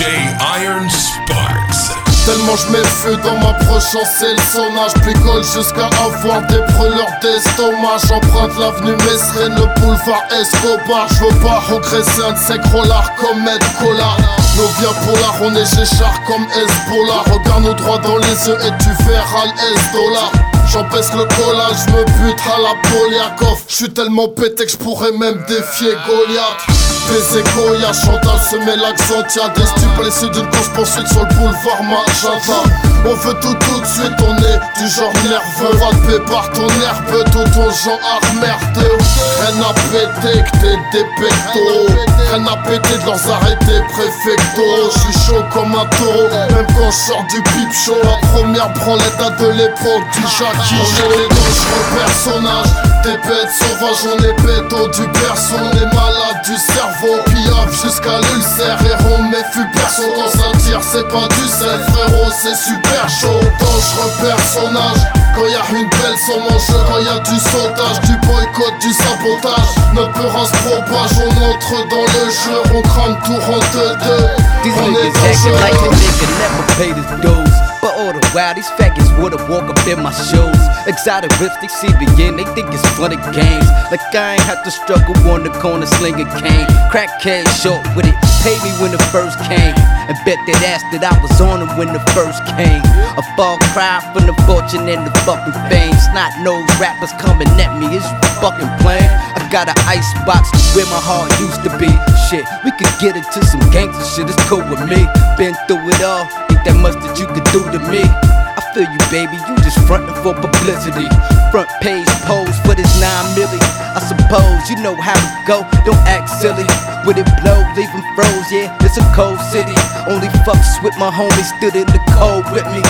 Iron Sparks. Tellement je mets feu dans ma proche c'est le sonnage Picole jusqu'à avoir des preleurs d'estomac. J'emprunte l'avenue Messrène, le boulevard Escobar. Je veux pas regresser un de ces comme Ed Collard Nos vies polar, on est géchard comme Hezbollah. Regarde nos droits dans les yeux et tu verras l'Est-dollar J'empêche le collage, me bute à la Poliakov J'suis tellement pété que j'pourrais même défier Goliath. Baiser Goya, Chantal se met l'accent, y'a des stupes d'une course poursuite sur le boulevard Magenta. On veut tout tout de suite, on est du genre nerveux. Ratpé par ton herbe, tout ton genre merdeux. Rien à péter que t'es des pectos. Rien à péter de leurs arrêtés préfectoraux. J'suis chaud comme un taureau, même quand du pipe show. La première branlette de l'époque du Jacques qui joue les dangereux personnages Des bêtes sauvages, on est béto du berceau On est malade du cerveau, piaf jusqu'à l'ulcère. Héros mais fut perso dans un tir, c'est pas du sel. Frérot c'est super chaud, dangereux personnage Quand y'a une belle sans mon jeu, quand y'a du sautage Du boycott, du sabotage Notre peur se propage, on entre dans le jeu On crame tout, te deux On est dangereux All the while, these faggots woulda walk up in my shoes. Exotic rips, they see me in, they think it's funny games. Like I ain't had to struggle on the corner slinging cane. Crack short with it, pay me when the first came. And bet that ass that I was on them when the first came. A fall cry from the fortune and the fucking fame. Snot nose rappers coming at me, you fucking playing? I got an ice box where my heart used to be. Shit, we could get into some gangster shit, it's cool with me. Been through it all, ain't that much that you could do to me. I feel you, baby, you just frontin' for publicity. Front page pose for this 9 milli. I suppose you know how to go, don't act silly. With it blow, leave them froze, yeah, it's a cold city. Only fucks with my homies, stood in the cold with me.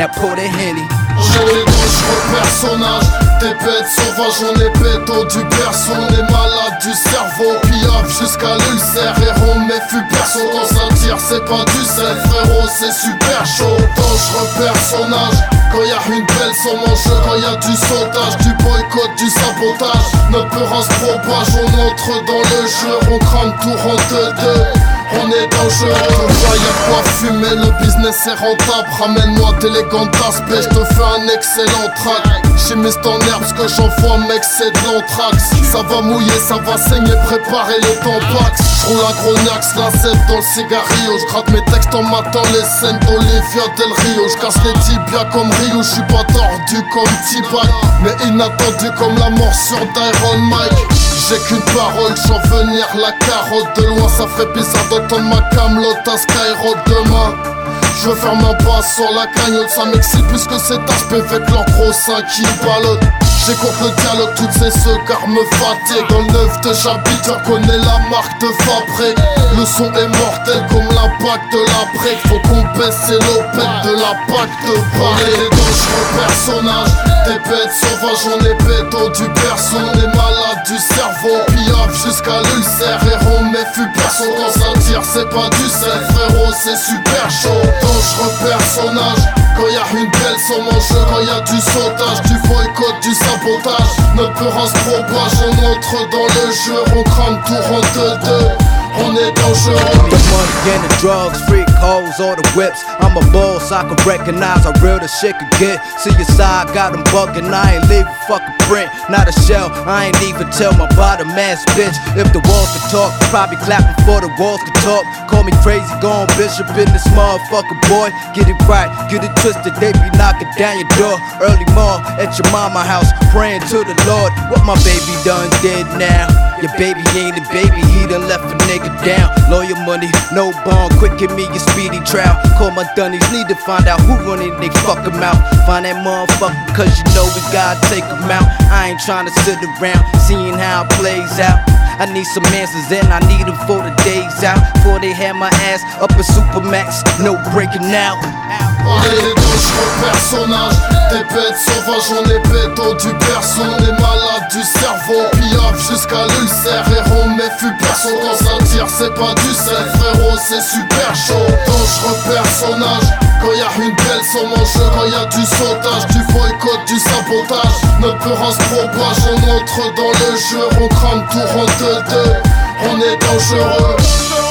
Now pour the henny. J'ai les dangereux personnages, des bêtes sauvages, on est béto du berceau, on est malade du cerveau, piaf jusqu'à l'ulcère, héros mais fut perso dans un tir, c'est pas du sel, frérot, c'est super chaud, dangereux personnage, quand y'a une belle sans mon jeu, quand y'a du sautage, du boycott, du sabotage, notre peur se propage, on entre dans le jeu, on crame tout, rentre deux. On est dangereux, y'a quoi fumer, le business est rentable Ramène-moi d'élégants aspects, je te fais un excellent track. Chimiste en herbe, ce que j'envoie mec c'est de l'anthrax. Ça va mouiller, ça va saigner, préparer le tampax. J'roule un gros nax, la dans le cigarillo. J'gratte mes textes en matant les scènes d'Olivia Del Rio. J'casse les tibias comme Rio, j'suis pas tordu comme T-Bag. Mais inattendu comme la morsure d'Iron Mike j'ai qu'une parole, j'en venir la carotte de loin, ça ferait bizarre d'entendre ma camelote à Skyrock demain. Je veux faire ma passe sur la cagnotte, ça m'excite plus que cet aspect avec leur gros sein qui balotte. J'écoute le dialogue, toutes ces car me Dans le de j'habite, je reconnais la marque de fabrique Le son est mortel comme l'impact de la Faut qu'on baisse l'opette de la PAC de Paris Les dangereux personnages, des bêtes sauvages On est béto du berceau, on est malade du cerveau Piaf jusqu'à l'ulcère, héros mais fut perso Dans un tir c'est pas du sel, frérot c'est super chaud. Dangereux personnage, quand y'a une belle sans mon jeu Quand y'a du sautage, du boycott, du sabotage Notre peur se propage, on entre dans le jeu On crame tout, rentre deux on est dangereux. Hoes, all the whips. I'm a boss, I can recognize how real the shit could get. See your side, got them bugging, I ain't leaving fucking print. Not a shell, I ain't even tell my bottom ass bitch. If the walls could talk, probably clapping for the walls could talk. Call me crazy, gone bishop in this motherfucker, boy. Get it right, get it twisted, they be knocking down your door. Early morning at your mama house, praying to the Lord. What my baby done did now. Your baby ain't a baby, he done left a nigga down. Lawyer money, no bond, quick give me your speedy trial. Call my dunnies, need to find out who running they fuck him out. Find that motherfucker, cause you know we gotta take him out. I ain't trying to sit around, seeing how it plays out. I need some answers and I need them for the days out. Before they have my ass up in Supermax, no breaking out. Des dangereux personnages, des bêtes sauvages, on est béto du berceau, on est malade du cerveau, piaf jusqu'à l'ulcère, héros mais fut perso dans un tir, c'est pas du sel, frérot, c'est super chaud, dangereux personnage, quand y'a une belle sans jeu, quand y'a du sautage, du boycott, du sabotage, notre peur se propage, on entre dans le jeu, on crame tout, rentre deux, on est dangereux.